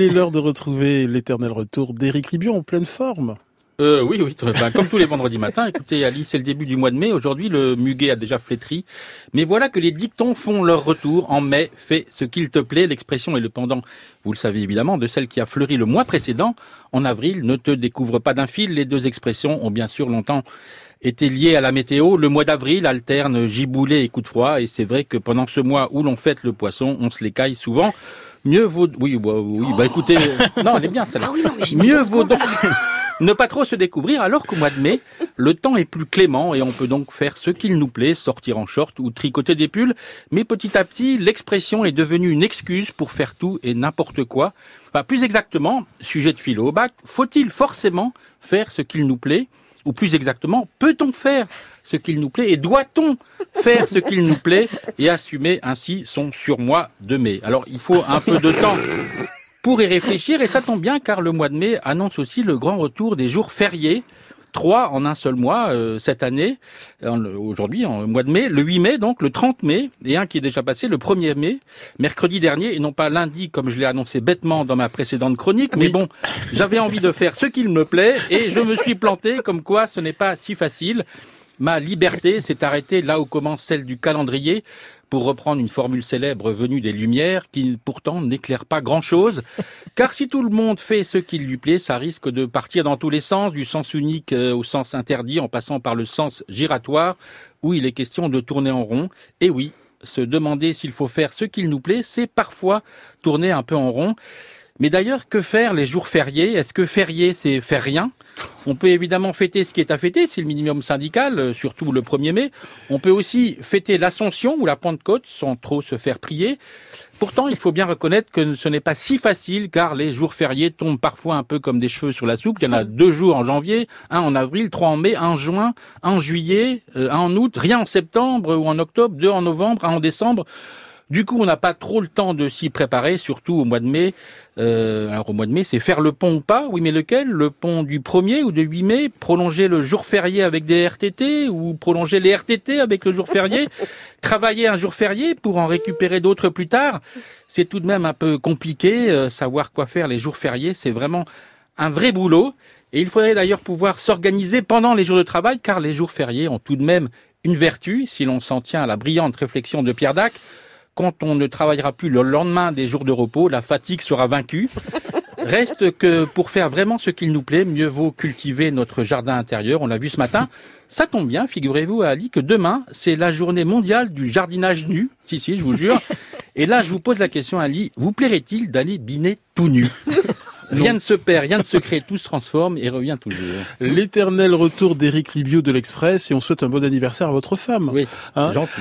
Il est l'heure de retrouver l'éternel retour d'Éric Ribion en pleine forme. Euh, oui, oui, comme tous les vendredis matins. Écoutez, Ali, c'est le début du mois de mai. Aujourd'hui, le muguet a déjà flétri. Mais voilà que les dictons font leur retour. En mai, fais ce qu'il te plaît. L'expression est le pendant, vous le savez évidemment, de celle qui a fleuri le mois précédent. En avril, ne te découvre pas d'un fil. Les deux expressions ont bien sûr longtemps été liées à la météo. Le mois d'avril alterne giboulé et coup de froid. Et c'est vrai que pendant ce mois où l'on fête le poisson, on se l'écaille souvent. Mieux vaut, oui, bah, oui, bah écoutez, non, elle est bien celle-là. Ah Mieux vaut donc ne pas trop se découvrir alors qu'au mois de mai, le temps est plus clément et on peut donc faire ce qu'il nous plaît, sortir en short ou tricoter des pulls. Mais petit à petit, l'expression est devenue une excuse pour faire tout et n'importe quoi. Plus exactement, sujet de philo au bac, faut-il forcément faire ce qu'il nous plaît? Ou plus exactement, peut-on faire ce qu'il nous plaît et doit-on faire ce qu'il nous plaît et assumer ainsi son surmoi de mai? Alors il faut un peu de temps pour y réfléchir et ça tombe bien car le mois de mai annonce aussi le grand retour des jours fériés. Trois en un seul mois euh, cette année, aujourd'hui en mois de mai, le 8 mai donc, le 30 mai, et un qui est déjà passé le 1er mai, mercredi dernier, et non pas lundi comme je l'ai annoncé bêtement dans ma précédente chronique, mais bon, j'avais envie de faire ce qu'il me plaît, et je me suis planté comme quoi ce n'est pas si facile. Ma liberté s'est arrêtée là où commence celle du calendrier, pour reprendre une formule célèbre venue des Lumières, qui pourtant n'éclaire pas grand-chose. Car si tout le monde fait ce qu'il lui plaît, ça risque de partir dans tous les sens, du sens unique euh, au sens interdit, en passant par le sens giratoire, où il est question de tourner en rond. Et oui, se demander s'il faut faire ce qu'il nous plaît, c'est parfois tourner un peu en rond. Mais d'ailleurs, que faire les jours fériés? Est-ce que férié, c'est faire rien? On peut évidemment fêter ce qui est à fêter, c'est le minimum syndical, euh, surtout le 1er mai. On peut aussi fêter l'Ascension ou la Pentecôte sans trop se faire prier. Pourtant, il faut bien reconnaître que ce n'est pas si facile car les jours fériés tombent parfois un peu comme des cheveux sur la soupe. Il y en a deux jours en janvier, un en avril, trois en mai, un en juin, un en juillet, euh, un en août, rien en septembre ou en octobre, deux en novembre, un en décembre. Du coup, on n'a pas trop le temps de s'y préparer, surtout au mois de mai. Euh, alors au mois de mai, c'est faire le pont ou pas? Oui, mais lequel? Le pont du 1er ou de 8 mai? Prolonger le jour férié avec des RTT ou prolonger les RTT avec le jour férié? Travailler un jour férié pour en récupérer d'autres plus tard? C'est tout de même un peu compliqué. Euh, savoir quoi faire les jours fériés, c'est vraiment un vrai boulot. Et il faudrait d'ailleurs pouvoir s'organiser pendant les jours de travail, car les jours fériés ont tout de même une vertu, si l'on s'en tient à la brillante réflexion de Pierre Dac quand on ne travaillera plus le lendemain des jours de repos, la fatigue sera vaincue. Reste que pour faire vraiment ce qu'il nous plaît, mieux vaut cultiver notre jardin intérieur. On l'a vu ce matin. Ça tombe bien, figurez-vous, Ali, que demain, c'est la journée mondiale du jardinage nu. Si, si, je vous jure. Et là, je vous pose la question, Ali, vous plairait-il d'aller biner tout nu? Rien ne se perd, rien ne se crée, tout se transforme et revient toujours. L'éternel retour d'Éric Ribio de l'Express et on souhaite un bon anniversaire à votre femme. Oui, c'est Hein? gentil.